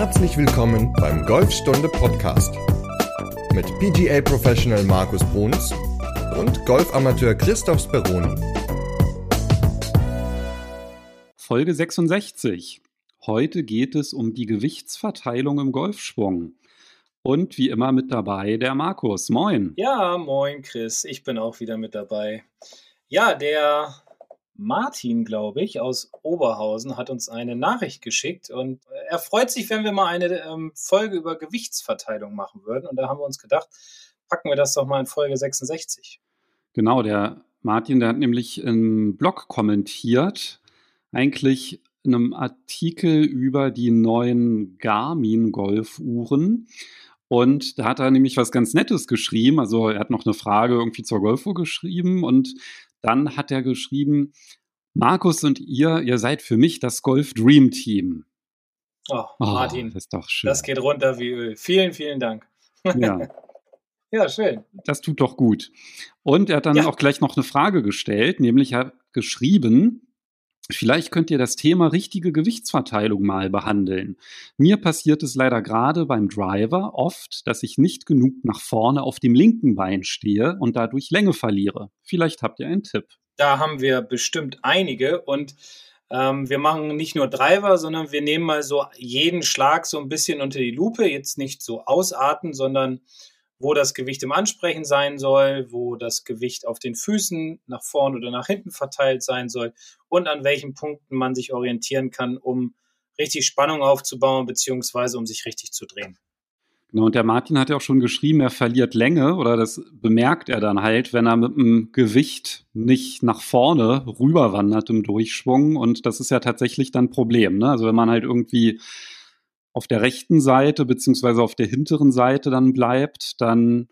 Herzlich willkommen beim Golfstunde Podcast mit PGA Professional Markus Bruns und Golfamateur Christoph Speroni. Folge 66. Heute geht es um die Gewichtsverteilung im Golfschwung. Und wie immer mit dabei der Markus. Moin. Ja, moin Chris. Ich bin auch wieder mit dabei. Ja, der Martin, glaube ich, aus Oberhausen hat uns eine Nachricht geschickt und er freut sich, wenn wir mal eine ähm, Folge über Gewichtsverteilung machen würden. Und da haben wir uns gedacht, packen wir das doch mal in Folge 66. Genau, der Martin, der hat nämlich im Blog kommentiert, eigentlich in einem Artikel über die neuen Garmin-Golfuhren. Und da hat er nämlich was ganz Nettes geschrieben. Also er hat noch eine Frage irgendwie zur Golfuhr geschrieben und dann hat er geschrieben, Markus und ihr, ihr seid für mich das Golf Dream Team. Oh, oh Martin, das ist doch schön. Das geht runter wie Öl. Vielen, vielen Dank. Ja. ja, schön. Das tut doch gut. Und er hat dann ja. auch gleich noch eine Frage gestellt, nämlich er hat geschrieben, Vielleicht könnt ihr das Thema richtige Gewichtsverteilung mal behandeln. Mir passiert es leider gerade beim Driver oft, dass ich nicht genug nach vorne auf dem linken Bein stehe und dadurch Länge verliere. Vielleicht habt ihr einen Tipp. Da haben wir bestimmt einige und ähm, wir machen nicht nur Driver, sondern wir nehmen mal so jeden Schlag so ein bisschen unter die Lupe. Jetzt nicht so ausarten, sondern wo das Gewicht im Ansprechen sein soll, wo das Gewicht auf den Füßen nach vorn oder nach hinten verteilt sein soll und an welchen Punkten man sich orientieren kann, um richtig Spannung aufzubauen, beziehungsweise um sich richtig zu drehen. Genau, und der Martin hat ja auch schon geschrieben, er verliert Länge oder das bemerkt er dann halt, wenn er mit dem Gewicht nicht nach vorne rüberwandert im Durchschwung. Und das ist ja tatsächlich dann ein Problem. Ne? Also wenn man halt irgendwie auf der rechten Seite beziehungsweise auf der hinteren Seite dann bleibt, dann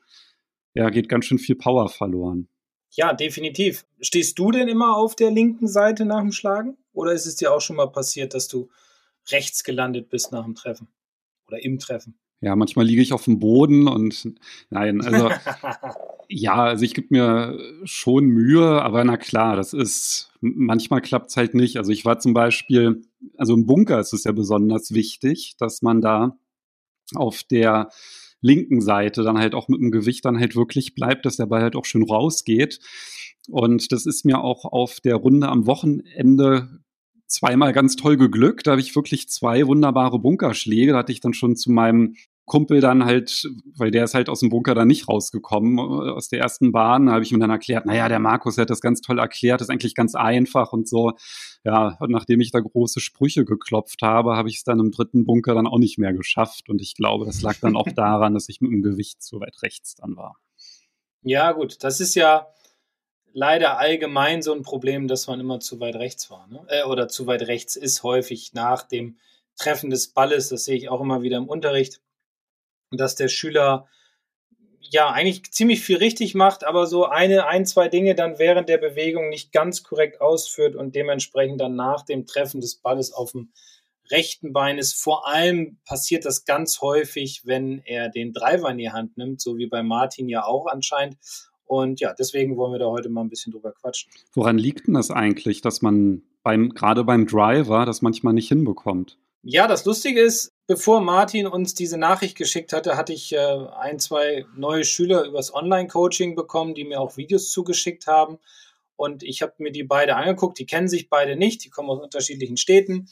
ja, geht ganz schön viel Power verloren. Ja, definitiv. Stehst du denn immer auf der linken Seite nach dem Schlagen? Oder ist es dir auch schon mal passiert, dass du rechts gelandet bist nach dem Treffen? Oder im Treffen? Ja, manchmal liege ich auf dem Boden und nein, also ja, also ich gebe mir schon Mühe, aber na klar, das ist, manchmal klappt es halt nicht. Also ich war zum Beispiel, also im Bunker ist es ja besonders wichtig, dass man da auf der linken Seite dann halt auch mit dem Gewicht dann halt wirklich bleibt, dass der Ball halt auch schön rausgeht. Und das ist mir auch auf der Runde am Wochenende zweimal ganz toll geglückt. Da habe ich wirklich zwei wunderbare Bunkerschläge. Da hatte ich dann schon zu meinem Kumpel dann halt, weil der ist halt aus dem Bunker dann nicht rausgekommen, äh, aus der ersten Bahn, da habe ich ihm dann erklärt, naja, der Markus hat das ganz toll erklärt, ist eigentlich ganz einfach und so. Ja, und nachdem ich da große Sprüche geklopft habe, habe ich es dann im dritten Bunker dann auch nicht mehr geschafft. Und ich glaube, das lag dann auch daran, dass ich mit dem Gewicht zu weit rechts dann war. Ja, gut, das ist ja, leider allgemein so ein Problem, dass man immer zu weit rechts war. Ne? Äh, oder zu weit rechts ist häufig nach dem Treffen des Balles. Das sehe ich auch immer wieder im Unterricht, dass der Schüler ja eigentlich ziemlich viel richtig macht, aber so eine, ein, zwei Dinge dann während der Bewegung nicht ganz korrekt ausführt und dementsprechend dann nach dem Treffen des Balles auf dem rechten Bein ist. Vor allem passiert das ganz häufig, wenn er den Driver in die Hand nimmt, so wie bei Martin ja auch anscheinend. Und ja, deswegen wollen wir da heute mal ein bisschen drüber quatschen. Woran liegt denn das eigentlich, dass man beim, gerade beim Driver das manchmal nicht hinbekommt? Ja, das Lustige ist, bevor Martin uns diese Nachricht geschickt hatte, hatte ich äh, ein, zwei neue Schüler übers Online-Coaching bekommen, die mir auch Videos zugeschickt haben. Und ich habe mir die beide angeguckt. Die kennen sich beide nicht, die kommen aus unterschiedlichen Städten.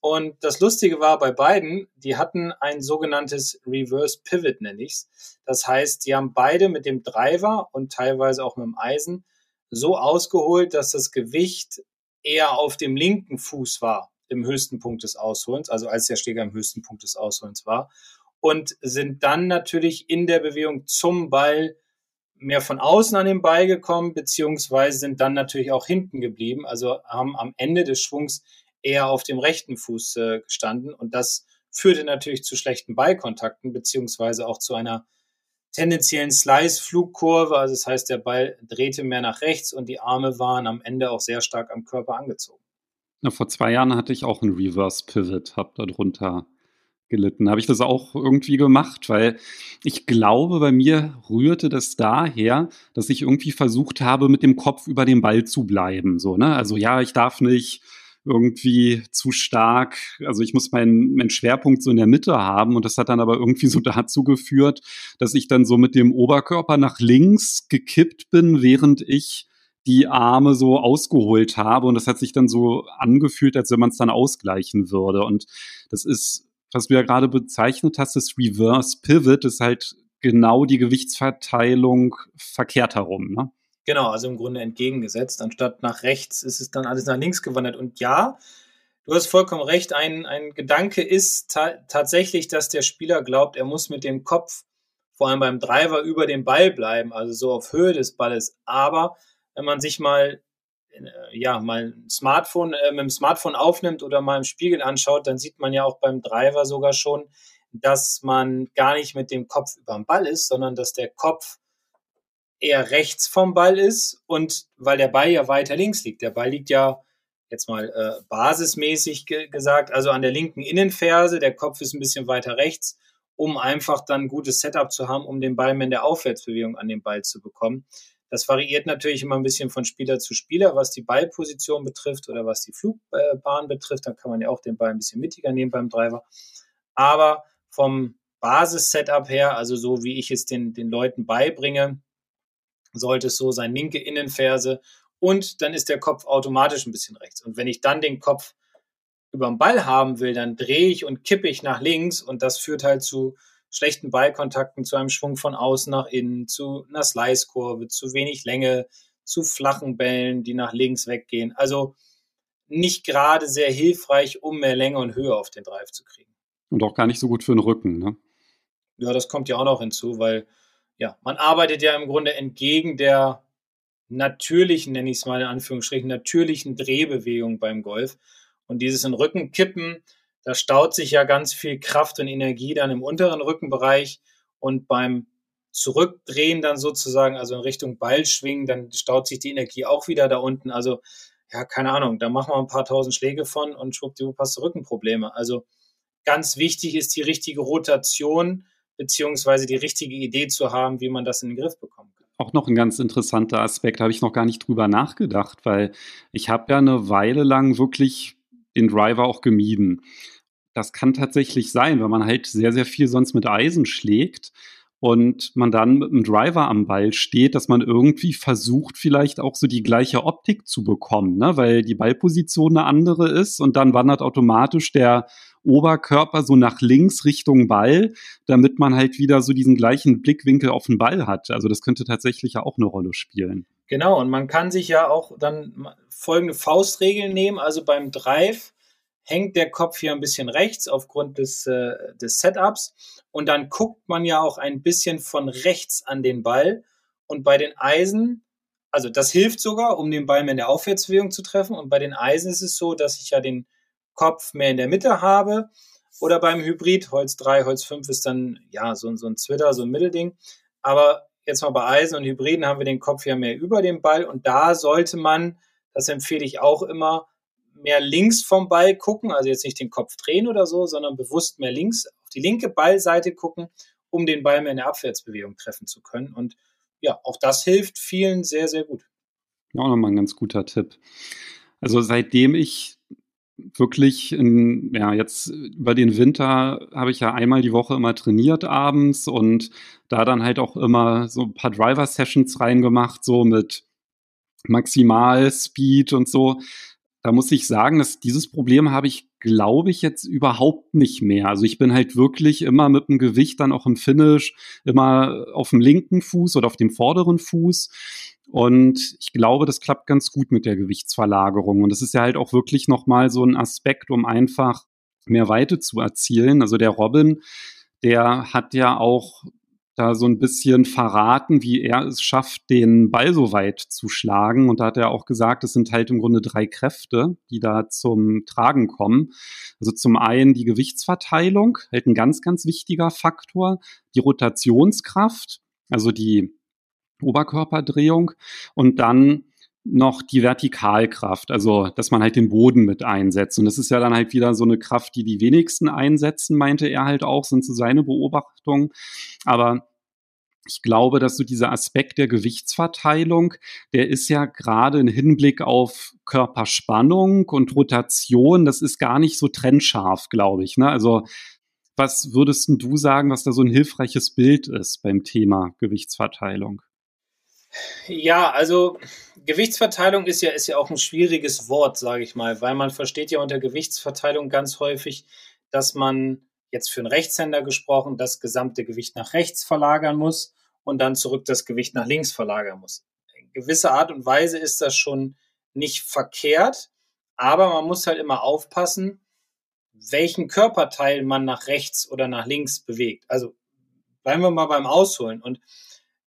Und das Lustige war bei beiden, die hatten ein sogenanntes Reverse Pivot, nenne ich es. Das heißt, die haben beide mit dem Driver und teilweise auch mit dem Eisen so ausgeholt, dass das Gewicht eher auf dem linken Fuß war, im höchsten Punkt des Ausholens, also als der Schläger im höchsten Punkt des Ausholens war. Und sind dann natürlich in der Bewegung zum Ball mehr von außen an den Ball gekommen, beziehungsweise sind dann natürlich auch hinten geblieben, also haben am Ende des Schwungs eher auf dem rechten Fuß äh, gestanden. Und das führte natürlich zu schlechten Ballkontakten, beziehungsweise auch zu einer tendenziellen Slice-Flugkurve. Also das heißt, der Ball drehte mehr nach rechts und die Arme waren am Ende auch sehr stark am Körper angezogen. Ja, vor zwei Jahren hatte ich auch einen Reverse Pivot, habe darunter gelitten. Habe ich das auch irgendwie gemacht, weil ich glaube, bei mir rührte das daher, dass ich irgendwie versucht habe, mit dem Kopf über dem Ball zu bleiben. So, ne? Also ja, ich darf nicht irgendwie zu stark, also ich muss meinen, meinen Schwerpunkt so in der Mitte haben und das hat dann aber irgendwie so dazu geführt, dass ich dann so mit dem Oberkörper nach links gekippt bin, während ich die Arme so ausgeholt habe und das hat sich dann so angefühlt, als wenn man es dann ausgleichen würde und das ist, was du ja gerade bezeichnet hast, das Reverse Pivot ist halt genau die Gewichtsverteilung verkehrt herum, ne? Genau, also im Grunde entgegengesetzt. Anstatt nach rechts ist es dann alles nach links gewandert. Und ja, du hast vollkommen recht. Ein, ein Gedanke ist ta tatsächlich, dass der Spieler glaubt, er muss mit dem Kopf, vor allem beim Driver, über dem Ball bleiben, also so auf Höhe des Balles. Aber wenn man sich mal äh, ja, mal ein Smartphone, äh, mit dem Smartphone aufnimmt oder mal im Spiegel anschaut, dann sieht man ja auch beim Driver sogar schon, dass man gar nicht mit dem Kopf über dem Ball ist, sondern dass der Kopf eher rechts vom Ball ist und weil der Ball ja weiter links liegt. Der Ball liegt ja jetzt mal äh, basismäßig ge gesagt, also an der linken Innenferse, der Kopf ist ein bisschen weiter rechts, um einfach dann ein gutes Setup zu haben, um den Ball mit der Aufwärtsbewegung an den Ball zu bekommen. Das variiert natürlich immer ein bisschen von Spieler zu Spieler, was die Ballposition betrifft oder was die Flugbahn betrifft. Dann kann man ja auch den Ball ein bisschen mittiger nehmen beim Driver. Aber vom Basis-Setup her, also so wie ich es den, den Leuten beibringe, sollte es so sein, linke Innenferse und dann ist der Kopf automatisch ein bisschen rechts. Und wenn ich dann den Kopf über den Ball haben will, dann drehe ich und kippe ich nach links und das führt halt zu schlechten Ballkontakten, zu einem Schwung von außen nach innen, zu einer Slice-Kurve, zu wenig Länge, zu flachen Bällen, die nach links weggehen. Also nicht gerade sehr hilfreich, um mehr Länge und Höhe auf den Drive zu kriegen. Und auch gar nicht so gut für den Rücken, ne? Ja, das kommt ja auch noch hinzu, weil ja, man arbeitet ja im Grunde entgegen der natürlichen, nenne ich es mal in Anführungsstrichen, natürlichen Drehbewegung beim Golf. Und dieses in Rücken kippen, da staut sich ja ganz viel Kraft und Energie dann im unteren Rückenbereich und beim Zurückdrehen dann sozusagen, also in Richtung Ball schwingen, dann staut sich die Energie auch wieder da unten. Also, ja, keine Ahnung, da machen wir ein paar tausend Schläge von und schwuppdiwupp hast du Rückenprobleme. Also, ganz wichtig ist die richtige Rotation beziehungsweise die richtige Idee zu haben, wie man das in den Griff bekommen kann. Auch noch ein ganz interessanter Aspekt, habe ich noch gar nicht drüber nachgedacht, weil ich habe ja eine Weile lang wirklich den Driver auch gemieden. Das kann tatsächlich sein, wenn man halt sehr, sehr viel sonst mit Eisen schlägt und man dann mit dem Driver am Ball steht, dass man irgendwie versucht, vielleicht auch so die gleiche Optik zu bekommen, ne? weil die Ballposition eine andere ist und dann wandert automatisch der Oberkörper so nach links Richtung Ball, damit man halt wieder so diesen gleichen Blickwinkel auf den Ball hat. Also das könnte tatsächlich ja auch eine Rolle spielen. Genau, und man kann sich ja auch dann folgende Faustregeln nehmen. Also beim Drive hängt der Kopf hier ein bisschen rechts aufgrund des, äh, des Setups. Und dann guckt man ja auch ein bisschen von rechts an den Ball. Und bei den Eisen, also das hilft sogar, um den Ball mehr in der Aufwärtsbewegung zu treffen. Und bei den Eisen ist es so, dass ich ja den Kopf mehr in der Mitte habe. Oder beim Hybrid, Holz 3, Holz 5 ist dann ja so, so ein Zwitter, so ein Mittelding. Aber jetzt mal bei Eisen und Hybriden haben wir den Kopf ja mehr über dem Ball und da sollte man, das empfehle ich auch immer, mehr links vom Ball gucken, also jetzt nicht den Kopf drehen oder so, sondern bewusst mehr links auf die linke Ballseite gucken, um den Ball mehr in der Abwärtsbewegung treffen zu können. Und ja, auch das hilft vielen sehr, sehr gut. Auch nochmal ein ganz guter Tipp. Also seitdem ich wirklich in, ja, jetzt über den Winter habe ich ja einmal die Woche immer trainiert abends und da dann halt auch immer so ein paar Driver-Sessions reingemacht, so mit Maximal-Speed und so. Da muss ich sagen, dass dieses Problem habe ich, glaube ich, jetzt überhaupt nicht mehr. Also ich bin halt wirklich immer mit dem Gewicht dann auch im Finish, immer auf dem linken Fuß oder auf dem vorderen Fuß und ich glaube, das klappt ganz gut mit der Gewichtsverlagerung. Und das ist ja halt auch wirklich nochmal so ein Aspekt, um einfach mehr Weite zu erzielen. Also der Robin, der hat ja auch da so ein bisschen verraten, wie er es schafft, den Ball so weit zu schlagen. Und da hat er auch gesagt, es sind halt im Grunde drei Kräfte, die da zum Tragen kommen. Also zum einen die Gewichtsverteilung, halt ein ganz, ganz wichtiger Faktor, die Rotationskraft, also die Oberkörperdrehung und dann noch die Vertikalkraft, also dass man halt den Boden mit einsetzt. Und das ist ja dann halt wieder so eine Kraft, die die wenigsten einsetzen, meinte er halt auch, sind so seine Beobachtungen. Aber ich glaube, dass so dieser Aspekt der Gewichtsverteilung, der ist ja gerade im Hinblick auf Körperspannung und Rotation, das ist gar nicht so trennscharf, glaube ich. Ne? Also was würdest du sagen, was da so ein hilfreiches Bild ist beim Thema Gewichtsverteilung? Ja, also Gewichtsverteilung ist ja, ist ja auch ein schwieriges Wort, sage ich mal, weil man versteht ja unter Gewichtsverteilung ganz häufig, dass man jetzt für einen Rechtshänder gesprochen das gesamte Gewicht nach rechts verlagern muss und dann zurück das Gewicht nach links verlagern muss. In gewisser Art und Weise ist das schon nicht verkehrt, aber man muss halt immer aufpassen, welchen Körperteil man nach rechts oder nach links bewegt. Also bleiben wir mal beim Ausholen. Und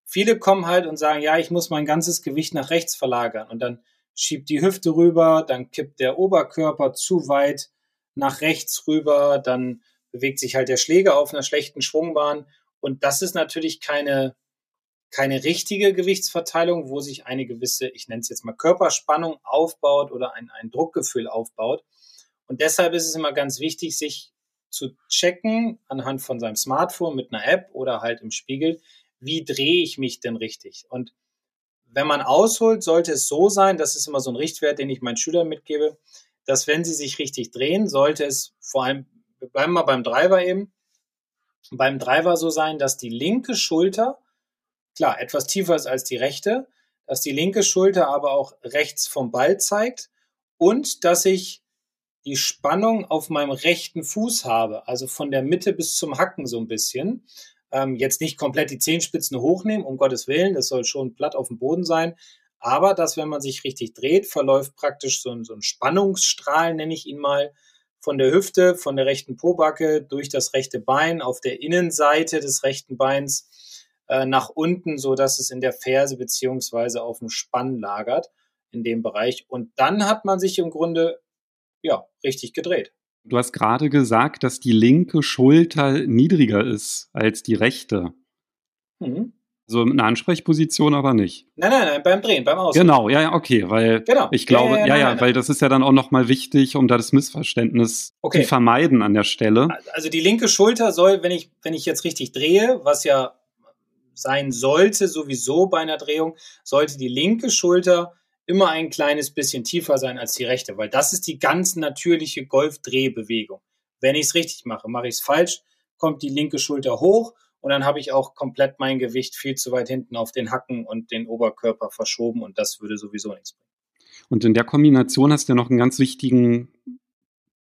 viele kommen halt und sagen, ja, ich muss mein ganzes Gewicht nach rechts verlagern. Und dann schiebt die Hüfte rüber, dann kippt der Oberkörper zu weit nach rechts rüber, dann bewegt sich halt der Schläger auf einer schlechten Schwungbahn. Und das ist natürlich keine, keine richtige Gewichtsverteilung, wo sich eine gewisse, ich nenne es jetzt mal Körperspannung aufbaut oder ein, ein Druckgefühl aufbaut. Und deshalb ist es immer ganz wichtig, sich zu checken anhand von seinem Smartphone mit einer App oder halt im Spiegel, wie drehe ich mich denn richtig? Und wenn man ausholt, sollte es so sein, das ist immer so ein Richtwert, den ich meinen Schülern mitgebe, dass wenn sie sich richtig drehen, sollte es vor allem wir bleiben mal beim Driver eben, beim Driver so sein, dass die linke Schulter, klar, etwas tiefer ist als die rechte, dass die linke Schulter aber auch rechts vom Ball zeigt und dass ich die Spannung auf meinem rechten Fuß habe, also von der Mitte bis zum Hacken so ein bisschen. Ähm, jetzt nicht komplett die Zehenspitzen hochnehmen, um Gottes Willen, das soll schon platt auf dem Boden sein, aber dass, wenn man sich richtig dreht, verläuft praktisch so ein, so ein Spannungsstrahl, nenne ich ihn mal, von der Hüfte, von der rechten Pobacke durch das rechte Bein auf der Innenseite des rechten Beins äh, nach unten, so dass es in der Ferse beziehungsweise auf dem Spann lagert in dem Bereich. Und dann hat man sich im Grunde ja richtig gedreht. Du hast gerade gesagt, dass die linke Schulter niedriger ist als die rechte. Mhm. So eine Ansprechposition aber nicht. Nein, nein, nein, beim Drehen, beim Ausdrehen. Genau, ja, ja, okay, weil genau. ich glaube, ja, ja, ja, nein, nein, weil das ist ja dann auch nochmal wichtig, um da das Missverständnis okay. zu vermeiden an der Stelle. Also die linke Schulter soll, wenn ich, wenn ich jetzt richtig drehe, was ja sein sollte, sowieso bei einer Drehung, sollte die linke Schulter immer ein kleines bisschen tiefer sein als die rechte, weil das ist die ganz natürliche Golfdrehbewegung. Wenn ich es richtig mache, mache ich es falsch, kommt die linke Schulter hoch und dann habe ich auch komplett mein Gewicht viel zu weit hinten auf den Hacken und den Oberkörper verschoben und das würde sowieso nichts bringen. Und in der Kombination hast du ja noch einen ganz wichtigen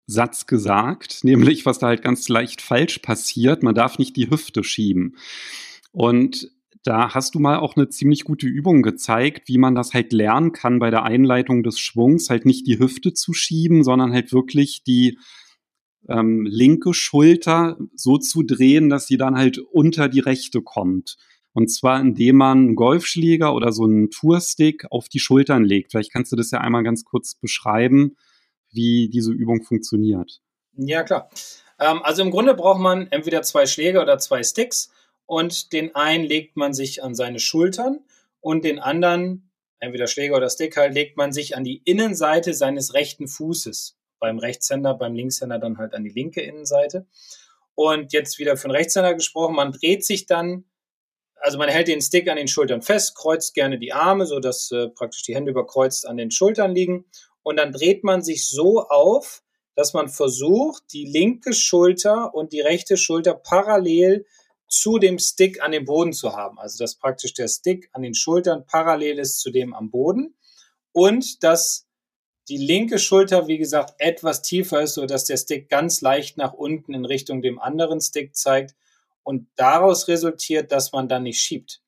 Satz gesagt, nämlich was da halt ganz leicht falsch passiert, man darf nicht die Hüfte schieben. Und da hast du mal auch eine ziemlich gute Übung gezeigt, wie man das halt lernen kann bei der Einleitung des Schwungs, halt nicht die Hüfte zu schieben, sondern halt wirklich die ähm, linke Schulter so zu drehen, dass sie dann halt unter die rechte kommt. Und zwar, indem man einen Golfschläger oder so einen Tourstick auf die Schultern legt. Vielleicht kannst du das ja einmal ganz kurz beschreiben, wie diese Übung funktioniert. Ja, klar. Ähm, also im Grunde braucht man entweder zwei Schläger oder zwei Sticks und den einen legt man sich an seine Schultern und den anderen, entweder Schläger oder Stick halt, legt man sich an die Innenseite seines rechten Fußes beim Rechtshänder, beim Linkshänder dann halt an die linke Innenseite. Und jetzt wieder für den Rechtshänder gesprochen, man dreht sich dann, also man hält den Stick an den Schultern fest, kreuzt gerne die Arme, so dass äh, praktisch die Hände überkreuzt an den Schultern liegen. Und dann dreht man sich so auf, dass man versucht, die linke Schulter und die rechte Schulter parallel zu dem Stick an dem Boden zu haben. Also dass praktisch der Stick an den Schultern parallel ist zu dem am Boden und dass die linke Schulter, wie gesagt, etwas tiefer ist, so dass der Stick ganz leicht nach unten in Richtung dem anderen Stick zeigt und daraus resultiert, dass man dann nicht schiebt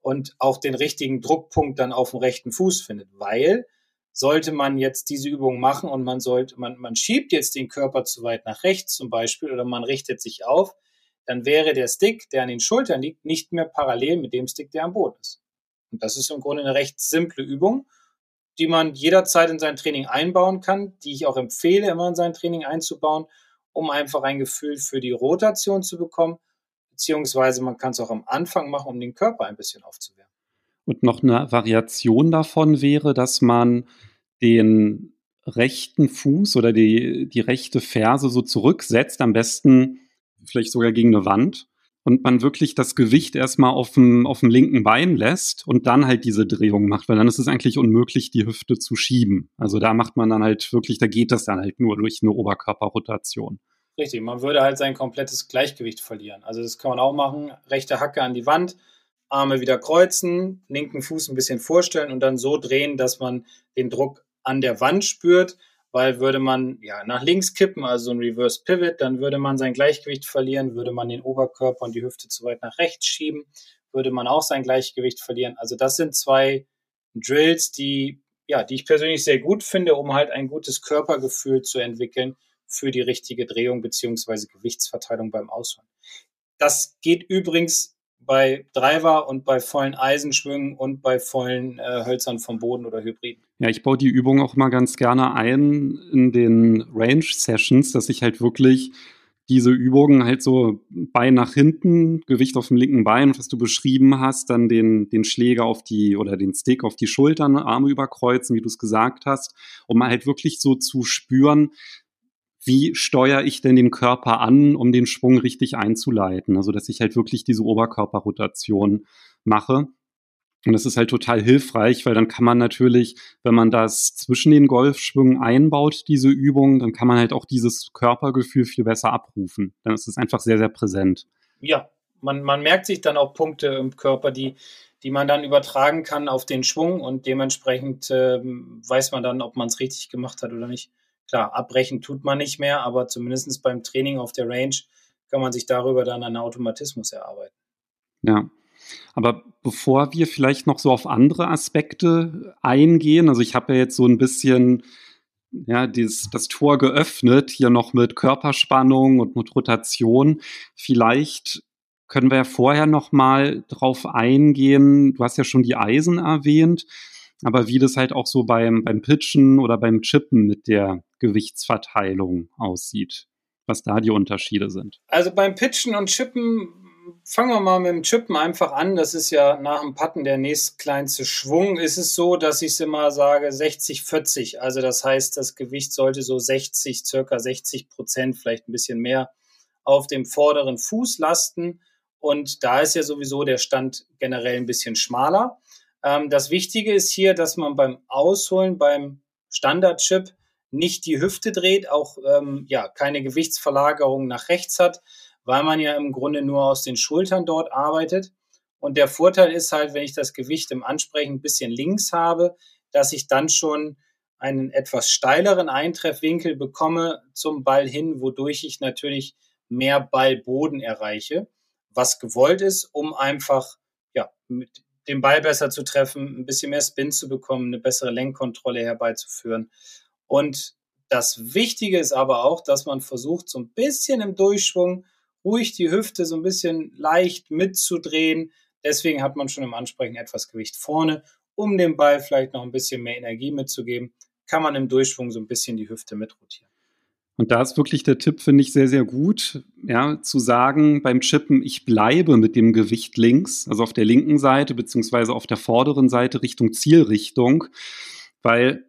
und auch den richtigen Druckpunkt dann auf dem rechten Fuß findet, weil sollte man jetzt diese Übung machen und man sollte, man, man schiebt jetzt den Körper zu weit nach rechts zum Beispiel oder man richtet sich auf, dann wäre der Stick, der an den Schultern liegt, nicht mehr parallel mit dem Stick, der am Boden ist. Und das ist im Grunde eine recht simple Übung die man jederzeit in sein Training einbauen kann, die ich auch empfehle, immer in sein Training einzubauen, um einfach ein Gefühl für die Rotation zu bekommen, beziehungsweise man kann es auch am Anfang machen, um den Körper ein bisschen aufzuwärmen. Und noch eine Variation davon wäre, dass man den rechten Fuß oder die, die rechte Ferse so zurücksetzt, am besten vielleicht sogar gegen eine Wand und man wirklich das Gewicht erstmal auf dem, auf dem linken Bein lässt und dann halt diese Drehung macht, weil dann ist es eigentlich unmöglich, die Hüfte zu schieben. Also da macht man dann halt wirklich, da geht das dann halt nur durch eine Oberkörperrotation. Richtig, man würde halt sein komplettes Gleichgewicht verlieren. Also das kann man auch machen, rechte Hacke an die Wand, Arme wieder kreuzen, linken Fuß ein bisschen vorstellen und dann so drehen, dass man den Druck an der Wand spürt weil würde man ja nach links kippen, also ein Reverse Pivot, dann würde man sein Gleichgewicht verlieren, würde man den Oberkörper und die Hüfte zu weit nach rechts schieben, würde man auch sein Gleichgewicht verlieren. Also das sind zwei Drills, die ja, die ich persönlich sehr gut finde, um halt ein gutes Körpergefühl zu entwickeln für die richtige Drehung beziehungsweise Gewichtsverteilung beim Ausholen. Das geht übrigens bei Driver und bei vollen Eisenschwüngen und bei vollen äh, Hölzern vom Boden oder Hybriden. Ja, ich baue die Übung auch mal ganz gerne ein in den Range-Sessions, dass ich halt wirklich diese Übungen halt so Bein nach hinten, Gewicht auf dem linken Bein, was du beschrieben hast, dann den, den Schläger auf die oder den Stick auf die Schultern, Arme überkreuzen, wie du es gesagt hast, um halt wirklich so zu spüren, wie steuere ich denn den Körper an, um den Schwung richtig einzuleiten? Also, dass ich halt wirklich diese Oberkörperrotation mache. Und das ist halt total hilfreich, weil dann kann man natürlich, wenn man das zwischen den Golfschwüngen einbaut, diese Übung, dann kann man halt auch dieses Körpergefühl viel besser abrufen. Dann ist es einfach sehr, sehr präsent. Ja, man, man merkt sich dann auch Punkte im Körper, die, die man dann übertragen kann auf den Schwung und dementsprechend äh, weiß man dann, ob man es richtig gemacht hat oder nicht. Klar, abbrechen tut man nicht mehr, aber zumindest beim Training auf der Range kann man sich darüber dann einen Automatismus erarbeiten. Ja. Aber bevor wir vielleicht noch so auf andere Aspekte eingehen, also ich habe ja jetzt so ein bisschen ja, dieses, das Tor geöffnet, hier noch mit Körperspannung und mit Rotation. Vielleicht können wir ja vorher noch mal drauf eingehen. Du hast ja schon die Eisen erwähnt aber wie das halt auch so beim, beim Pitchen oder beim Chippen mit der Gewichtsverteilung aussieht, was da die Unterschiede sind. Also beim Pitchen und Chippen fangen wir mal mit dem Chippen einfach an. Das ist ja nach dem Putten der nächstkleinste Schwung. Ist es so, dass ich es immer sage 60, 40. Also das heißt, das Gewicht sollte so 60, circa 60 Prozent, vielleicht ein bisschen mehr auf dem vorderen Fuß lasten. Und da ist ja sowieso der Stand generell ein bisschen schmaler. Ähm, das Wichtige ist hier, dass man beim Ausholen, beim Standardchip nicht die Hüfte dreht, auch ähm, ja, keine Gewichtsverlagerung nach rechts hat, weil man ja im Grunde nur aus den Schultern dort arbeitet. Und der Vorteil ist halt, wenn ich das Gewicht im Ansprechen ein bisschen links habe, dass ich dann schon einen etwas steileren Eintreffwinkel bekomme zum Ball hin, wodurch ich natürlich mehr Ballboden erreiche, was gewollt ist, um einfach ja, mit den Ball besser zu treffen, ein bisschen mehr Spin zu bekommen, eine bessere Lenkkontrolle herbeizuführen. Und das Wichtige ist aber auch, dass man versucht, so ein bisschen im Durchschwung ruhig die Hüfte so ein bisschen leicht mitzudrehen. Deswegen hat man schon im Ansprechen etwas Gewicht vorne, um dem Ball vielleicht noch ein bisschen mehr Energie mitzugeben, kann man im Durchschwung so ein bisschen die Hüfte mitrotieren. Und da ist wirklich der Tipp, finde ich, sehr, sehr gut, ja, zu sagen beim Chippen, ich bleibe mit dem Gewicht links, also auf der linken Seite, beziehungsweise auf der vorderen Seite Richtung Zielrichtung, weil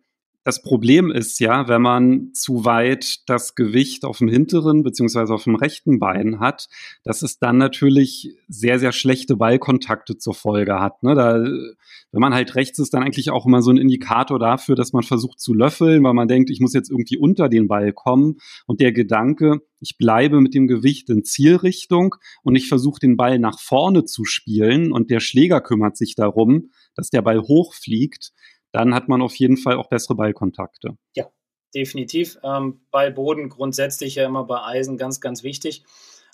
das Problem ist ja, wenn man zu weit das Gewicht auf dem hinteren beziehungsweise auf dem rechten Bein hat, dass es dann natürlich sehr, sehr schlechte Ballkontakte zur Folge hat. Ne? Da, wenn man halt rechts ist, dann eigentlich auch immer so ein Indikator dafür, dass man versucht zu löffeln, weil man denkt, ich muss jetzt irgendwie unter den Ball kommen. Und der Gedanke, ich bleibe mit dem Gewicht in Zielrichtung und ich versuche den Ball nach vorne zu spielen und der Schläger kümmert sich darum, dass der Ball hochfliegt dann hat man auf jeden Fall auch bessere Ballkontakte. Ja, definitiv. Ähm, Ballboden grundsätzlich ja immer bei Eisen ganz, ganz wichtig.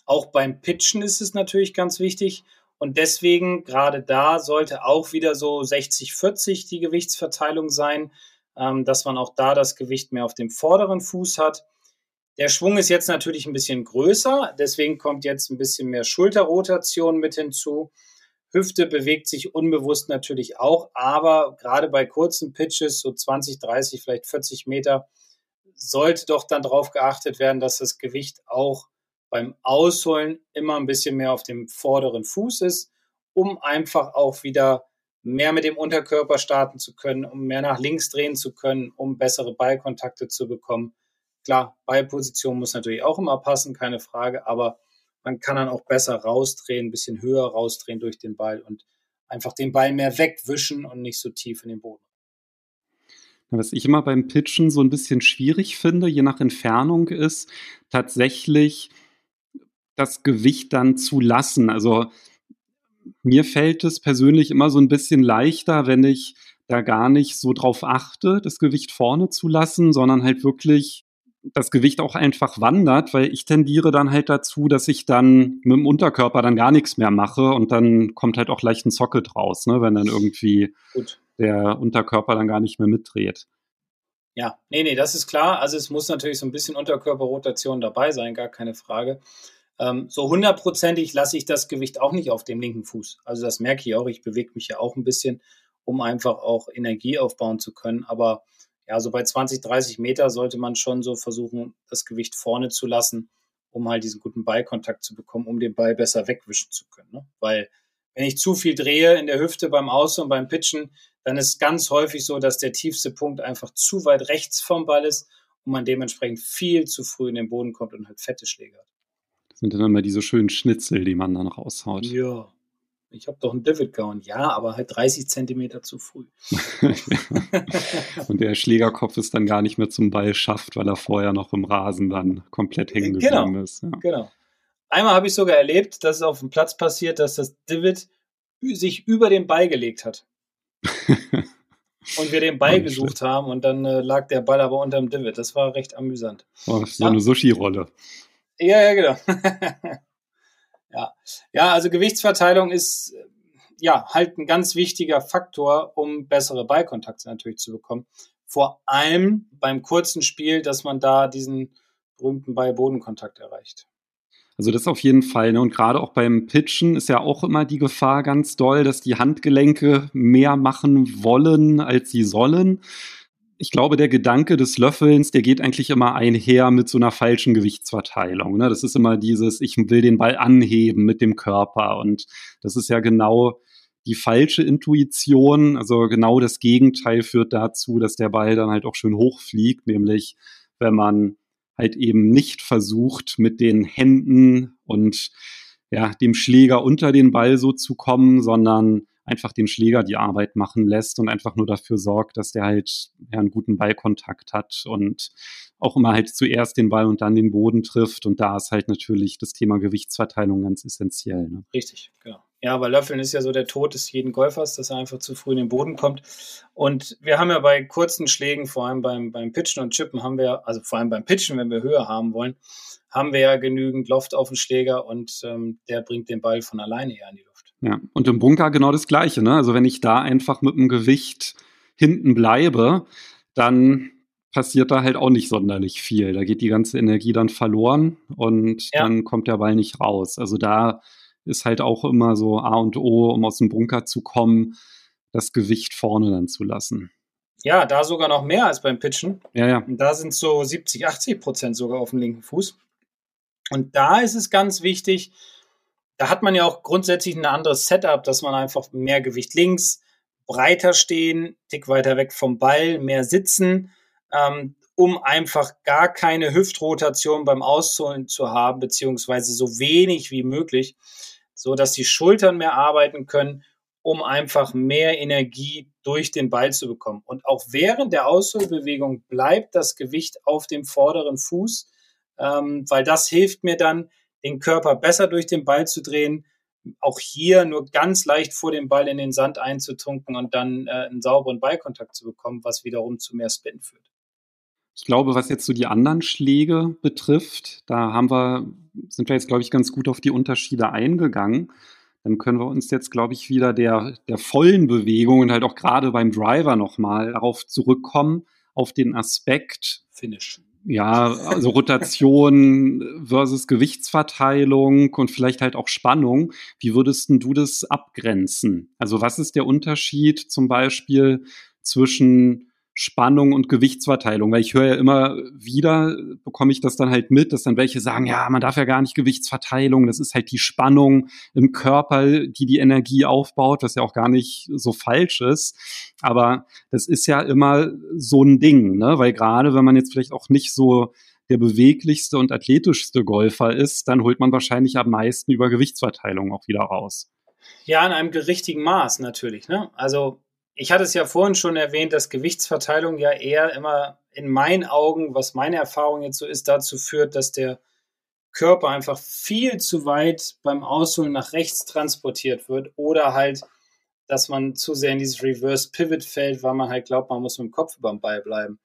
Auch beim Pitchen ist es natürlich ganz wichtig. Und deswegen, gerade da, sollte auch wieder so 60-40 die Gewichtsverteilung sein, ähm, dass man auch da das Gewicht mehr auf dem vorderen Fuß hat. Der Schwung ist jetzt natürlich ein bisschen größer, deswegen kommt jetzt ein bisschen mehr Schulterrotation mit hinzu. Hüfte bewegt sich unbewusst natürlich auch, aber gerade bei kurzen Pitches, so 20, 30, vielleicht 40 Meter, sollte doch dann darauf geachtet werden, dass das Gewicht auch beim Ausholen immer ein bisschen mehr auf dem vorderen Fuß ist, um einfach auch wieder mehr mit dem Unterkörper starten zu können, um mehr nach links drehen zu können, um bessere Ballkontakte zu bekommen. Klar, Ballposition muss natürlich auch immer passen, keine Frage, aber man kann dann auch besser rausdrehen, ein bisschen höher rausdrehen durch den Ball und einfach den Ball mehr wegwischen und nicht so tief in den Boden. Was ich immer beim Pitchen so ein bisschen schwierig finde, je nach Entfernung, ist tatsächlich das Gewicht dann zu lassen. Also mir fällt es persönlich immer so ein bisschen leichter, wenn ich da gar nicht so drauf achte, das Gewicht vorne zu lassen, sondern halt wirklich das Gewicht auch einfach wandert, weil ich tendiere dann halt dazu, dass ich dann mit dem Unterkörper dann gar nichts mehr mache und dann kommt halt auch leicht ein Socket raus, ne, wenn dann irgendwie Gut. der Unterkörper dann gar nicht mehr mitdreht. Ja, nee, nee, das ist klar. Also es muss natürlich so ein bisschen Unterkörperrotation dabei sein, gar keine Frage. Ähm, so hundertprozentig lasse ich das Gewicht auch nicht auf dem linken Fuß. Also das merke ich auch. Ich bewege mich ja auch ein bisschen, um einfach auch Energie aufbauen zu können. Aber ja, so bei 20, 30 Meter sollte man schon so versuchen, das Gewicht vorne zu lassen, um halt diesen guten Ballkontakt zu bekommen, um den Ball besser wegwischen zu können. Ne? Weil wenn ich zu viel drehe in der Hüfte beim Aus- und beim Pitchen, dann ist ganz häufig so, dass der tiefste Punkt einfach zu weit rechts vom Ball ist und man dementsprechend viel zu früh in den Boden kommt und halt fette Schläge hat. Das sind dann immer diese schönen Schnitzel, die man dann raushaut. Ja, ich habe doch einen Divid gehauen. Ja, aber halt 30 Zentimeter zu früh. Und der Schlägerkopf ist dann gar nicht mehr zum Ball schafft, weil er vorher noch im Rasen dann komplett hängen genau, geblieben ist. Ja. Genau. Einmal habe ich sogar erlebt, dass es auf dem Platz passiert, dass das Divid sich über den Ball gelegt hat. und wir den Ball gesucht haben und dann äh, lag der Ball aber unter dem Divid. Das war recht amüsant. Oh, so ja. eine Sushi-Rolle. Ja, ja, genau. Ja, ja also Gewichtsverteilung ist ja halt ein ganz wichtiger Faktor, um bessere Ballkontakte natürlich zu bekommen. Vor allem beim kurzen Spiel, dass man da diesen berühmten Ball-Bodenkontakt erreicht. Also das auf jeden Fall. Ne? Und gerade auch beim Pitchen ist ja auch immer die Gefahr ganz doll, dass die Handgelenke mehr machen wollen, als sie sollen ich glaube, der Gedanke des Löffelns, der geht eigentlich immer einher mit so einer falschen Gewichtsverteilung. Ne? Das ist immer dieses, ich will den Ball anheben mit dem Körper. Und das ist ja genau die falsche Intuition. Also genau das Gegenteil führt dazu, dass der Ball dann halt auch schön hochfliegt, nämlich wenn man halt eben nicht versucht, mit den Händen und ja, dem Schläger unter den Ball so zu kommen, sondern einfach den Schläger die Arbeit machen lässt und einfach nur dafür sorgt, dass der halt einen guten Ballkontakt hat und auch immer halt zuerst den Ball und dann den Boden trifft. Und da ist halt natürlich das Thema Gewichtsverteilung ganz essentiell. Ne? Richtig, genau. Ja, weil Löffeln ist ja so der Tod des jeden Golfers, dass er einfach zu früh in den Boden kommt. Und wir haben ja bei kurzen Schlägen, vor allem beim, beim Pitchen und Chippen, haben wir, also vor allem beim Pitchen, wenn wir Höhe haben wollen, haben wir ja genügend Loft auf den Schläger und ähm, der bringt den Ball von alleine eher in die. Ja, und im Bunker genau das Gleiche. Ne? Also wenn ich da einfach mit dem Gewicht hinten bleibe, dann passiert da halt auch nicht sonderlich viel. Da geht die ganze Energie dann verloren und ja. dann kommt der Ball nicht raus. Also da ist halt auch immer so A und O, um aus dem Bunker zu kommen, das Gewicht vorne dann zu lassen. Ja, da sogar noch mehr als beim Pitchen. Ja, ja. Und da sind so 70, 80 Prozent sogar auf dem linken Fuß. Und da ist es ganz wichtig, da hat man ja auch grundsätzlich ein anderes Setup, dass man einfach mehr Gewicht links, breiter stehen, dick weiter weg vom Ball, mehr sitzen, ähm, um einfach gar keine Hüftrotation beim Ausholen zu haben, beziehungsweise so wenig wie möglich, so dass die Schultern mehr arbeiten können, um einfach mehr Energie durch den Ball zu bekommen. Und auch während der Ausholbewegung bleibt das Gewicht auf dem vorderen Fuß, ähm, weil das hilft mir dann, den Körper besser durch den Ball zu drehen, auch hier nur ganz leicht vor dem Ball in den Sand einzutunken und dann äh, einen sauberen Ballkontakt zu bekommen, was wiederum zu mehr Spin führt. Ich glaube, was jetzt so die anderen Schläge betrifft, da haben wir, sind wir jetzt, glaube ich, ganz gut auf die Unterschiede eingegangen. Dann können wir uns jetzt, glaube ich, wieder der, der vollen Bewegung und halt auch gerade beim Driver nochmal darauf zurückkommen, auf den Aspekt Finish ja, also Rotation versus Gewichtsverteilung und vielleicht halt auch Spannung. Wie würdest du das abgrenzen? Also was ist der Unterschied zum Beispiel zwischen Spannung und Gewichtsverteilung, weil ich höre ja immer wieder, bekomme ich das dann halt mit, dass dann welche sagen, ja, man darf ja gar nicht Gewichtsverteilung, das ist halt die Spannung im Körper, die die Energie aufbaut, was ja auch gar nicht so falsch ist. Aber das ist ja immer so ein Ding, ne? weil gerade wenn man jetzt vielleicht auch nicht so der beweglichste und athletischste Golfer ist, dann holt man wahrscheinlich am meisten über Gewichtsverteilung auch wieder raus. Ja, in einem richtigen Maß natürlich. Ne? Also ich hatte es ja vorhin schon erwähnt, dass Gewichtsverteilung ja eher immer in meinen Augen, was meine Erfahrung jetzt so ist, dazu führt, dass der Körper einfach viel zu weit beim Ausholen nach rechts transportiert wird oder halt, dass man zu sehr in dieses Reverse Pivot fällt, weil man halt glaubt, man muss mit dem Kopf beim Ball bleiben.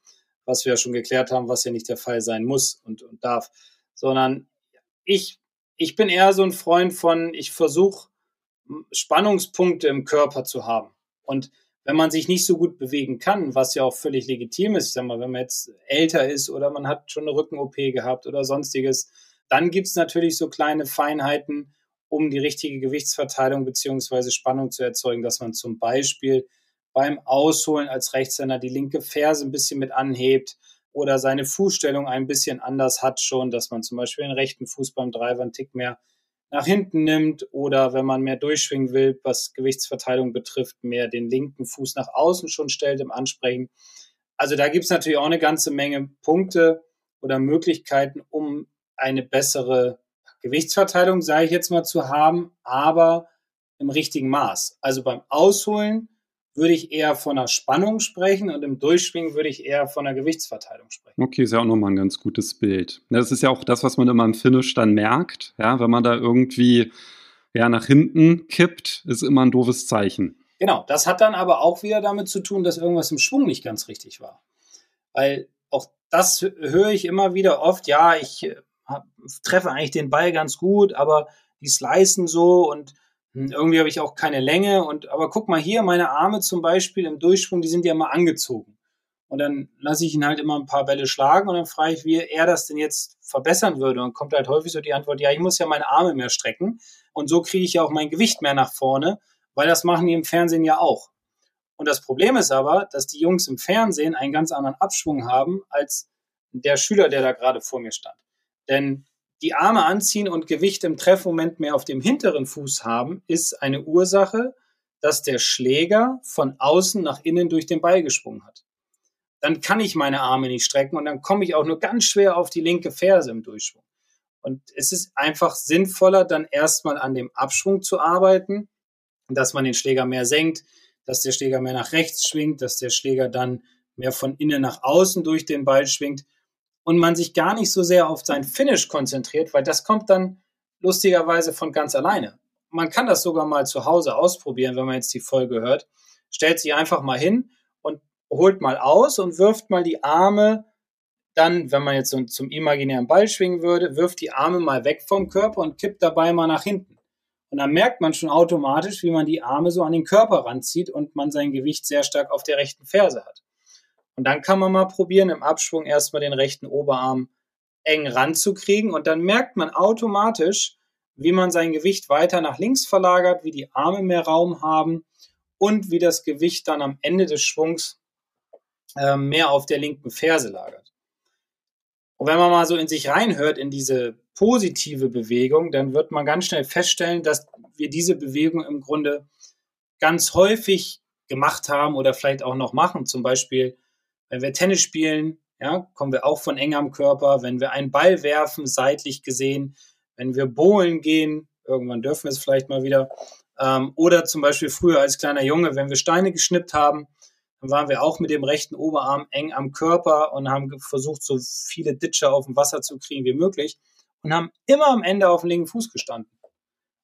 Was wir ja schon geklärt haben, was ja nicht der Fall sein muss und, und darf. Sondern ich, ich bin eher so ein Freund von, ich versuche Spannungspunkte im Körper zu haben. Und wenn man sich nicht so gut bewegen kann, was ja auch völlig legitim ist, ich sag mal, wenn man jetzt älter ist oder man hat schon eine Rücken-OP gehabt oder sonstiges, dann gibt es natürlich so kleine Feinheiten, um die richtige Gewichtsverteilung beziehungsweise Spannung zu erzeugen, dass man zum Beispiel beim Ausholen als Rechtshänder die linke Ferse ein bisschen mit anhebt oder seine Fußstellung ein bisschen anders hat schon, dass man zum Beispiel den rechten Fuß beim Driver einen Tick mehr nach hinten nimmt oder wenn man mehr durchschwingen will, was Gewichtsverteilung betrifft, mehr den linken Fuß nach außen schon stellt im Ansprechen. Also da gibt es natürlich auch eine ganze Menge Punkte oder Möglichkeiten, um eine bessere Gewichtsverteilung, sage ich jetzt mal, zu haben, aber im richtigen Maß. Also beim Ausholen würde ich eher von einer Spannung sprechen und im Durchschwingen würde ich eher von einer Gewichtsverteilung sprechen. Okay, ist ja auch nochmal ein ganz gutes Bild. Das ist ja auch das, was man immer im Finish dann merkt. Ja, wenn man da irgendwie ja, nach hinten kippt, ist immer ein doofes Zeichen. Genau, das hat dann aber auch wieder damit zu tun, dass irgendwas im Schwung nicht ganz richtig war. Weil auch das höre ich immer wieder oft, ja, ich äh, treffe eigentlich den Ball ganz gut, aber die slicen so und irgendwie habe ich auch keine Länge und aber guck mal hier, meine Arme zum Beispiel im Durchschwung, die sind ja mal angezogen. Und dann lasse ich ihn halt immer ein paar Bälle schlagen und dann frage ich, wie er das denn jetzt verbessern würde. Und kommt halt häufig so die Antwort, ja, ich muss ja meine Arme mehr strecken. Und so kriege ich ja auch mein Gewicht mehr nach vorne, weil das machen die im Fernsehen ja auch. Und das Problem ist aber, dass die Jungs im Fernsehen einen ganz anderen Abschwung haben als der Schüler, der da gerade vor mir stand. Denn die Arme anziehen und Gewicht im Treffmoment mehr auf dem hinteren Fuß haben, ist eine Ursache, dass der Schläger von außen nach innen durch den Ball gesprungen hat. Dann kann ich meine Arme nicht strecken und dann komme ich auch nur ganz schwer auf die linke Ferse im Durchschwung. Und es ist einfach sinnvoller, dann erstmal an dem Abschwung zu arbeiten, dass man den Schläger mehr senkt, dass der Schläger mehr nach rechts schwingt, dass der Schläger dann mehr von innen nach außen durch den Ball schwingt und man sich gar nicht so sehr auf sein Finish konzentriert, weil das kommt dann lustigerweise von ganz alleine. Man kann das sogar mal zu Hause ausprobieren, wenn man jetzt die Folge hört. Stellt sich einfach mal hin und holt mal aus und wirft mal die Arme dann, wenn man jetzt so zum imaginären Ball schwingen würde, wirft die Arme mal weg vom Körper und kippt dabei mal nach hinten. Und dann merkt man schon automatisch, wie man die Arme so an den Körper ranzieht und man sein Gewicht sehr stark auf der rechten Ferse hat. Und dann kann man mal probieren, im Abschwung erstmal den rechten Oberarm eng ranzukriegen. Und dann merkt man automatisch, wie man sein Gewicht weiter nach links verlagert, wie die Arme mehr Raum haben und wie das Gewicht dann am Ende des Schwungs äh, mehr auf der linken Ferse lagert. Und wenn man mal so in sich reinhört in diese positive Bewegung, dann wird man ganz schnell feststellen, dass wir diese Bewegung im Grunde ganz häufig gemacht haben oder vielleicht auch noch machen. Zum Beispiel wenn wir Tennis spielen, ja, kommen wir auch von eng am Körper. Wenn wir einen Ball werfen, seitlich gesehen, wenn wir bowlen gehen, irgendwann dürfen wir es vielleicht mal wieder. Ähm, oder zum Beispiel früher als kleiner Junge, wenn wir Steine geschnippt haben, dann waren wir auch mit dem rechten Oberarm eng am Körper und haben versucht, so viele Ditcher auf dem Wasser zu kriegen wie möglich und haben immer am Ende auf dem linken Fuß gestanden.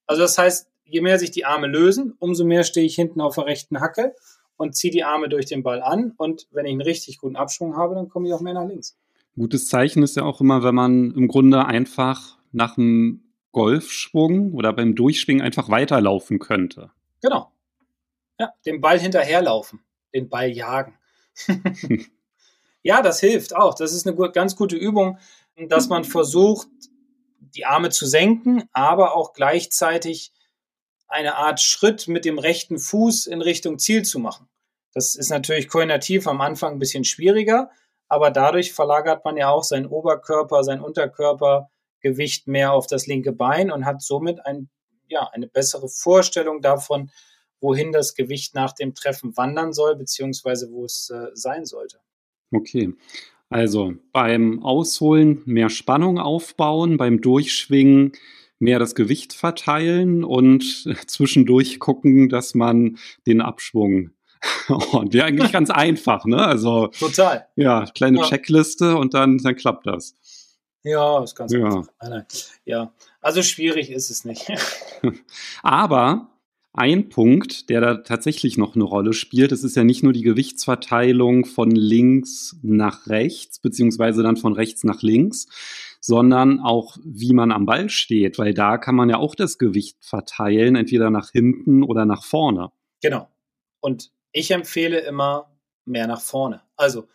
Also das heißt, je mehr sich die Arme lösen, umso mehr stehe ich hinten auf der rechten Hacke und ziehe die Arme durch den Ball an. Und wenn ich einen richtig guten Abschwung habe, dann komme ich auch mehr nach links. Gutes Zeichen ist ja auch immer, wenn man im Grunde einfach nach einem Golfschwung oder beim Durchschwingen einfach weiterlaufen könnte. Genau. Ja, den Ball hinterherlaufen, den Ball jagen. ja, das hilft auch. Das ist eine ganz gute Übung, dass man versucht, die Arme zu senken, aber auch gleichzeitig eine Art Schritt mit dem rechten Fuß in Richtung Ziel zu machen. Das ist natürlich koordinativ am Anfang ein bisschen schwieriger, aber dadurch verlagert man ja auch seinen Oberkörper, sein Unterkörpergewicht mehr auf das linke Bein und hat somit ein, ja, eine bessere Vorstellung davon, wohin das Gewicht nach dem Treffen wandern soll, beziehungsweise wo es äh, sein sollte. Okay. Also beim Ausholen mehr Spannung aufbauen, beim Durchschwingen mehr das Gewicht verteilen und zwischendurch gucken, dass man den Abschwung und wäre eigentlich ganz einfach, ne? Also total. Ja, kleine ja. Checkliste und dann, dann klappt das. Ja, ist ganz ja. nein. Ja, also schwierig ist es nicht. Aber ein Punkt, der da tatsächlich noch eine Rolle spielt, das ist ja nicht nur die Gewichtsverteilung von links nach rechts, beziehungsweise dann von rechts nach links, sondern auch, wie man am Ball steht, weil da kann man ja auch das Gewicht verteilen, entweder nach hinten oder nach vorne. Genau. Und ich empfehle immer mehr nach vorne. Also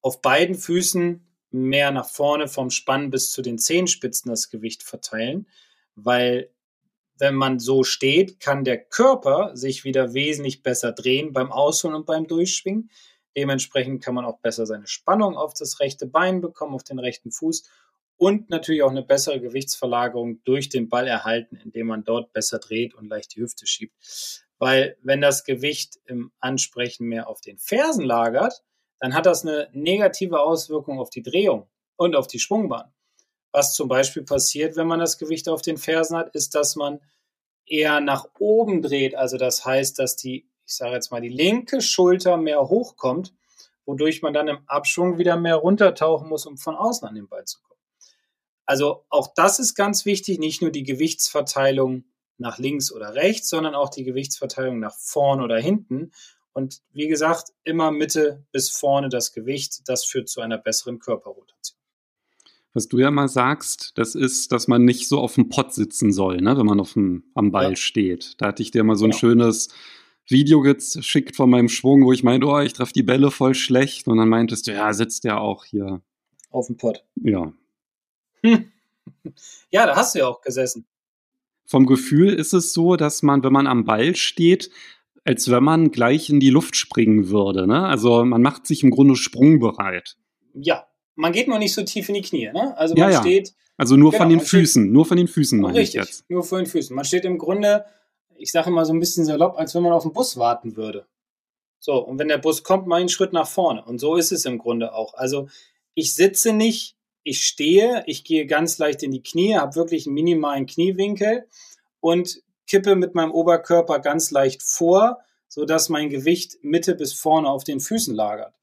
auf beiden Füßen mehr nach vorne vom Spann bis zu den Zehenspitzen das Gewicht verteilen, weil wenn man so steht, kann der Körper sich wieder wesentlich besser drehen beim Ausholen und beim Durchschwingen. Dementsprechend kann man auch besser seine Spannung auf das rechte Bein bekommen, auf den rechten Fuß und natürlich auch eine bessere Gewichtsverlagerung durch den Ball erhalten, indem man dort besser dreht und leicht die Hüfte schiebt. Weil wenn das Gewicht im Ansprechen mehr auf den Fersen lagert, dann hat das eine negative Auswirkung auf die Drehung und auf die Schwungbahn. Was zum Beispiel passiert, wenn man das Gewicht auf den Fersen hat, ist, dass man eher nach oben dreht. Also das heißt, dass die, ich sage jetzt mal, die linke Schulter mehr hochkommt, wodurch man dann im Abschwung wieder mehr runtertauchen muss, um von außen an den Ball zu kommen. Also auch das ist ganz wichtig, nicht nur die Gewichtsverteilung nach links oder rechts, sondern auch die Gewichtsverteilung nach vorn oder hinten. Und wie gesagt, immer Mitte bis vorne das Gewicht, das führt zu einer besseren Körperrotation. Was du ja mal sagst, das ist, dass man nicht so auf dem Pott sitzen soll, ne, wenn man auf dem, am Ball ja. steht. Da hatte ich dir mal so ein genau. schönes Video geschickt von meinem Schwung, wo ich meinte, oh, ich treffe die Bälle voll schlecht. Und dann meintest du, ja, sitzt ja auch hier. Auf dem Pott. Ja. Hm. Ja, da hast du ja auch gesessen. Vom Gefühl ist es so, dass man, wenn man am Ball steht, als wenn man gleich in die Luft springen würde. Ne? Also man macht sich im Grunde sprungbereit. Ja, man geht noch nicht so tief in die Knie, ne? Also man ja, ja. steht. Also nur genau, von den Füßen, steht, nur von den Füßen meine richtig, ich jetzt. Nur von den Füßen. Man steht im Grunde, ich sage immer so ein bisschen salopp, als wenn man auf den Bus warten würde. So, und wenn der Bus kommt, mal einen Schritt nach vorne. Und so ist es im Grunde auch. Also ich sitze nicht, ich stehe, ich gehe ganz leicht in die Knie, habe wirklich einen minimalen Kniewinkel und kippe mit meinem Oberkörper ganz leicht vor, sodass mein Gewicht Mitte bis vorne auf den Füßen lagert.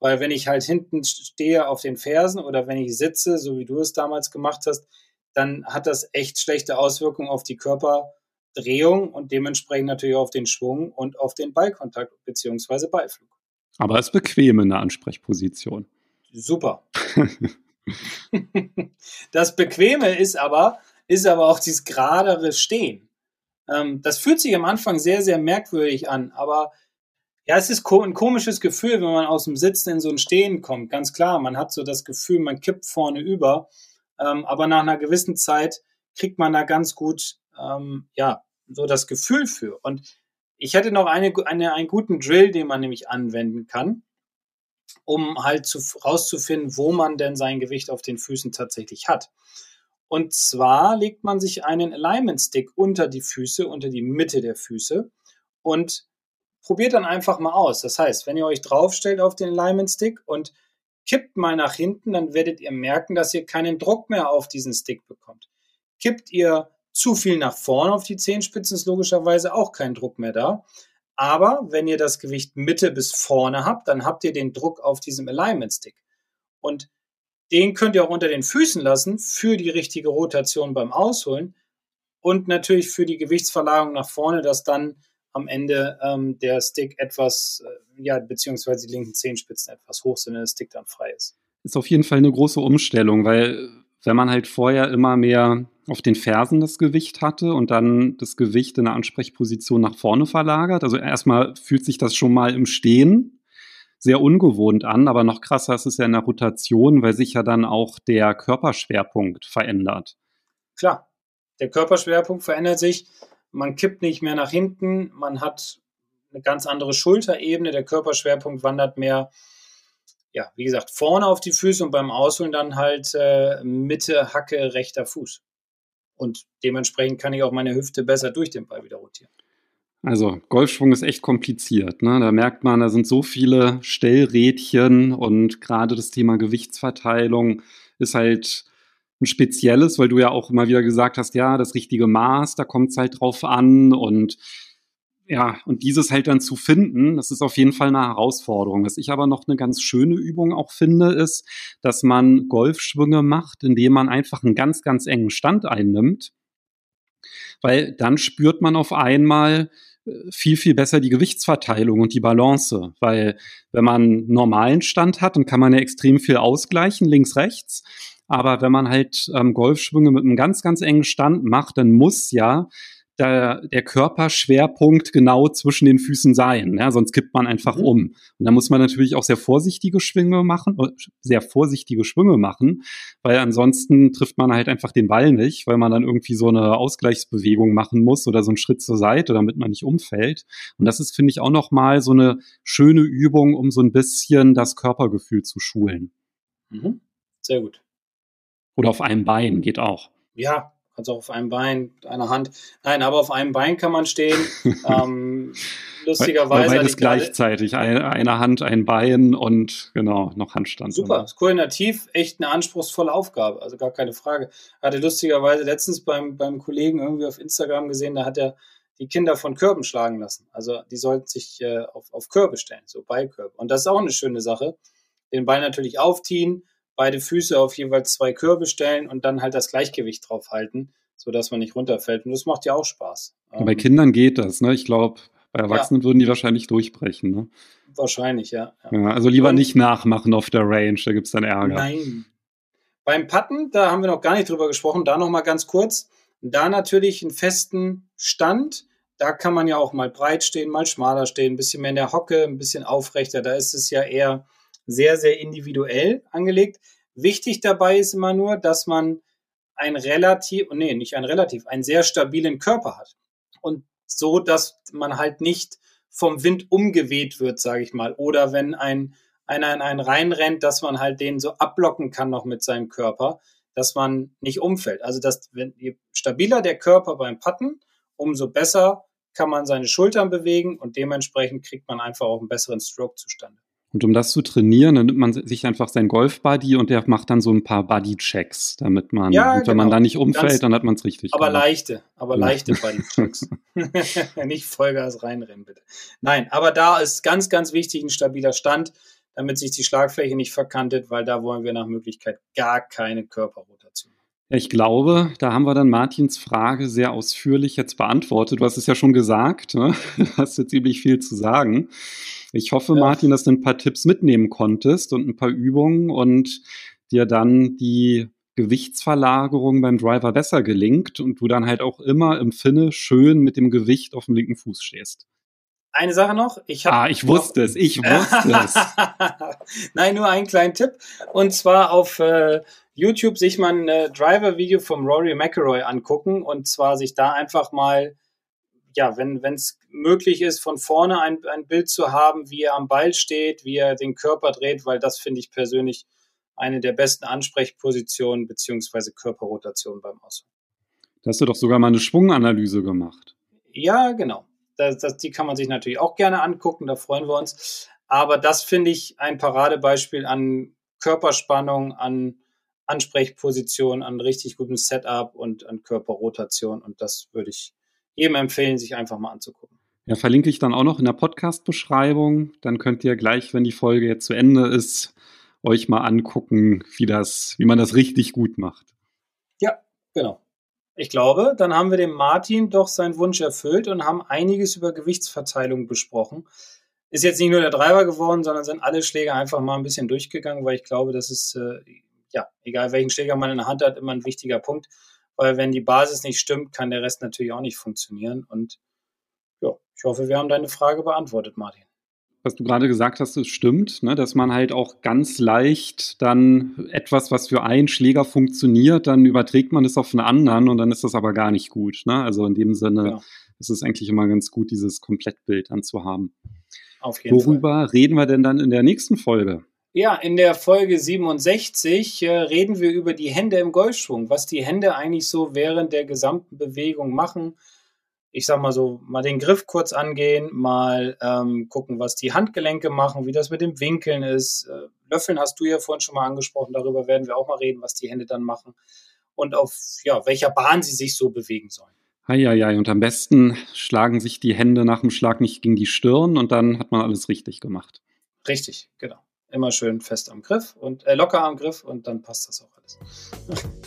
Weil wenn ich halt hinten stehe auf den Fersen oder wenn ich sitze, so wie du es damals gemacht hast, dann hat das echt schlechte Auswirkungen auf die Körperdrehung und dementsprechend natürlich auf den Schwung und auf den Ballkontakt bzw. Ballflug. Aber es ist bequem in der Ansprechposition. Super. das Bequeme ist aber, ist aber auch dieses geradere Stehen. Ähm, das fühlt sich am Anfang sehr, sehr merkwürdig an, aber ja, es ist ein komisches Gefühl, wenn man aus dem Sitzen in so ein Stehen kommt. Ganz klar, man hat so das Gefühl, man kippt vorne über. Ähm, aber nach einer gewissen Zeit kriegt man da ganz gut, ähm, ja, so das Gefühl für. Und ich hätte noch eine, eine, einen guten Drill, den man nämlich anwenden kann, um halt zu, rauszufinden, wo man denn sein Gewicht auf den Füßen tatsächlich hat. Und zwar legt man sich einen Alignment Stick unter die Füße, unter die Mitte der Füße und probiert dann einfach mal aus. Das heißt, wenn ihr euch draufstellt auf den Alignment Stick und kippt mal nach hinten, dann werdet ihr merken, dass ihr keinen Druck mehr auf diesen Stick bekommt. Kippt ihr zu viel nach vorne auf die Zehenspitzen, ist logischerweise auch kein Druck mehr da. Aber wenn ihr das Gewicht Mitte bis vorne habt, dann habt ihr den Druck auf diesem Alignment Stick. Und den könnt ihr auch unter den Füßen lassen für die richtige Rotation beim Ausholen und natürlich für die Gewichtsverlagerung nach vorne, dass dann am Ende ähm, der Stick etwas, äh, ja, beziehungsweise die linken Zehenspitzen etwas hoch sind und der Stick dann frei ist. Ist auf jeden Fall eine große Umstellung, weil wenn man halt vorher immer mehr auf den Fersen das Gewicht hatte und dann das Gewicht in der Ansprechposition nach vorne verlagert, also erstmal fühlt sich das schon mal im Stehen sehr ungewohnt an, aber noch krasser ist es ja in der Rotation, weil sich ja dann auch der Körperschwerpunkt verändert. Klar, der Körperschwerpunkt verändert sich man kippt nicht mehr nach hinten, man hat eine ganz andere Schulterebene, der Körperschwerpunkt wandert mehr, ja, wie gesagt, vorne auf die Füße und beim Ausholen dann halt äh, Mitte, Hacke, rechter Fuß. Und dementsprechend kann ich auch meine Hüfte besser durch den Ball wieder rotieren. Also Golfschwung ist echt kompliziert. Ne? Da merkt man, da sind so viele Stellrädchen und gerade das Thema Gewichtsverteilung ist halt ein spezielles, weil du ja auch immer wieder gesagt hast, ja, das richtige Maß, da kommt es halt drauf an und ja, und dieses halt dann zu finden, das ist auf jeden Fall eine Herausforderung. Was ich aber noch eine ganz schöne Übung auch finde, ist, dass man Golfschwünge macht, indem man einfach einen ganz, ganz engen Stand einnimmt. Weil dann spürt man auf einmal äh, viel, viel besser die Gewichtsverteilung und die Balance. Weil wenn man einen normalen Stand hat, dann kann man ja extrem viel ausgleichen, links, rechts. Aber wenn man halt ähm, Golfschwünge mit einem ganz, ganz engen Stand macht, dann muss ja der, der Körperschwerpunkt genau zwischen den Füßen sein. Ja, sonst kippt man einfach mhm. um. Und da muss man natürlich auch sehr vorsichtige Schwünge machen, äh, sehr vorsichtige Schwünge machen, weil ansonsten trifft man halt einfach den Ball nicht, weil man dann irgendwie so eine Ausgleichsbewegung machen muss oder so einen Schritt zur Seite, damit man nicht umfällt. Und das ist, finde ich, auch nochmal so eine schöne Übung, um so ein bisschen das Körpergefühl zu schulen. Mhm. Sehr gut. Oder auf einem Bein geht auch. Ja, kannst auch auf einem Bein, einer Hand. Nein, aber auf einem Bein kann man stehen. ähm, lustigerweise. Beides gleichzeitig. Eine, eine, Hand, ein Bein und genau, noch Handstand. Super, ist koordinativ echt eine anspruchsvolle Aufgabe, also gar keine Frage. Hatte lustigerweise letztens beim, beim Kollegen irgendwie auf Instagram gesehen, da hat er die Kinder von Körben schlagen lassen. Also die sollten sich äh, auf, auf Körbe stellen, so Beikörbe. Und das ist auch eine schöne Sache. Den Ball natürlich aufziehen, beide Füße auf jeweils zwei Körbe stellen und dann halt das Gleichgewicht drauf halten, sodass man nicht runterfällt. Und das macht ja auch Spaß. Bei ähm, Kindern geht das, ne? Ich glaube, bei Erwachsenen ja. würden die wahrscheinlich durchbrechen, ne? Wahrscheinlich, ja. ja. also lieber und, nicht nachmachen auf der Range, da gibt es dann Ärger. Nein. Beim Putten, da haben wir noch gar nicht drüber gesprochen, da nochmal ganz kurz. Da natürlich einen festen Stand. Da kann man ja auch mal breit stehen, mal schmaler stehen, ein bisschen mehr in der Hocke, ein bisschen aufrechter. Da ist es ja eher sehr, sehr individuell angelegt. Wichtig dabei ist immer nur, dass man ein relativ, nee, nicht ein relativ, einen sehr stabilen Körper hat. Und so, dass man halt nicht vom Wind umgeweht wird, sage ich mal. Oder wenn ein, einer in einen reinrennt, dass man halt den so abblocken kann noch mit seinem Körper, dass man nicht umfällt. Also dass, wenn, je stabiler der Körper beim Patten, umso besser kann man seine Schultern bewegen und dementsprechend kriegt man einfach auch einen besseren Stroke zustande. Und um das zu trainieren, dann nimmt man sich einfach sein Golf-Buddy und der macht dann so ein paar Buddy-Checks, damit man, ja, wenn genau. man da nicht umfällt, Ganz, dann hat man es richtig. Aber gemacht. leichte, aber ja. leichte Buddy-Checks. nicht Vollgas reinrennen, bitte. Nein, aber da ist ganz, ganz wichtig ein stabiler Stand, damit sich die Schlagfläche nicht verkantet, weil da wollen wir nach Möglichkeit gar keine Körperrotation. Ich glaube, da haben wir dann Martins Frage sehr ausführlich jetzt beantwortet. Du hast es ja schon gesagt, ne? du hast jetzt ziemlich viel zu sagen. Ich hoffe, ja. Martin, dass du ein paar Tipps mitnehmen konntest und ein paar Übungen und dir dann die Gewichtsverlagerung beim Driver besser gelingt und du dann halt auch immer im Finne schön mit dem Gewicht auf dem linken Fuß stehst. Eine Sache noch. Ich ah, ich wusste es, ich wusste es. Nein, nur einen kleinen Tipp. Und zwar auf äh, YouTube sich mal ein äh, Driver-Video vom Rory McElroy angucken und zwar sich da einfach mal, ja, wenn es möglich ist, von vorne ein, ein Bild zu haben, wie er am Ball steht, wie er den Körper dreht, weil das finde ich persönlich eine der besten Ansprechpositionen beziehungsweise Körperrotation beim Ausholen. Da hast du doch sogar mal eine Schwunganalyse gemacht. Ja, genau. Das, das, die kann man sich natürlich auch gerne angucken, da freuen wir uns. Aber das finde ich ein Paradebeispiel an Körperspannung, an Ansprechposition, an richtig gutem Setup und an Körperrotation. Und das würde ich jedem empfehlen, sich einfach mal anzugucken. Ja, verlinke ich dann auch noch in der Podcast-Beschreibung. Dann könnt ihr gleich, wenn die Folge jetzt zu Ende ist, euch mal angucken, wie das, wie man das richtig gut macht. Ja, genau. Ich glaube, dann haben wir dem Martin doch seinen Wunsch erfüllt und haben einiges über Gewichtsverteilung besprochen. Ist jetzt nicht nur der Treiber geworden, sondern sind alle Schläge einfach mal ein bisschen durchgegangen, weil ich glaube, das ist äh, ja, egal welchen Schläger man in der Hand hat, immer ein wichtiger Punkt. Weil wenn die Basis nicht stimmt, kann der Rest natürlich auch nicht funktionieren. Und ja, ich hoffe, wir haben deine Frage beantwortet, Martin. Was du gerade gesagt hast, das stimmt, ne? dass man halt auch ganz leicht dann etwas, was für einen Schläger funktioniert, dann überträgt man es auf einen anderen und dann ist das aber gar nicht gut. Ne? Also in dem Sinne ja. ist es eigentlich immer ganz gut, dieses Komplettbild dann zu haben. Auf jeden Worüber Fall. reden wir denn dann in der nächsten Folge? Ja, in der Folge 67 äh, reden wir über die Hände im Golfschwung, was die Hände eigentlich so während der gesamten Bewegung machen, ich sag mal so, mal den Griff kurz angehen, mal ähm, gucken, was die Handgelenke machen, wie das mit dem Winkeln ist. Äh, Löffeln hast du ja vorhin schon mal angesprochen, darüber werden wir auch mal reden, was die Hände dann machen und auf ja, welcher Bahn sie sich so bewegen sollen. Eieiei, und am besten schlagen sich die Hände nach dem Schlag nicht gegen die Stirn und dann hat man alles richtig gemacht. Richtig, genau. Immer schön fest am Griff und äh, locker am Griff und dann passt das auch alles.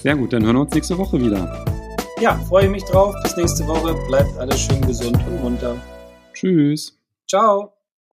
Sehr gut, dann hören wir uns nächste Woche wieder. Ja, freue mich drauf. Bis nächste Woche. Bleibt alles schön gesund und munter. Tschüss. Ciao.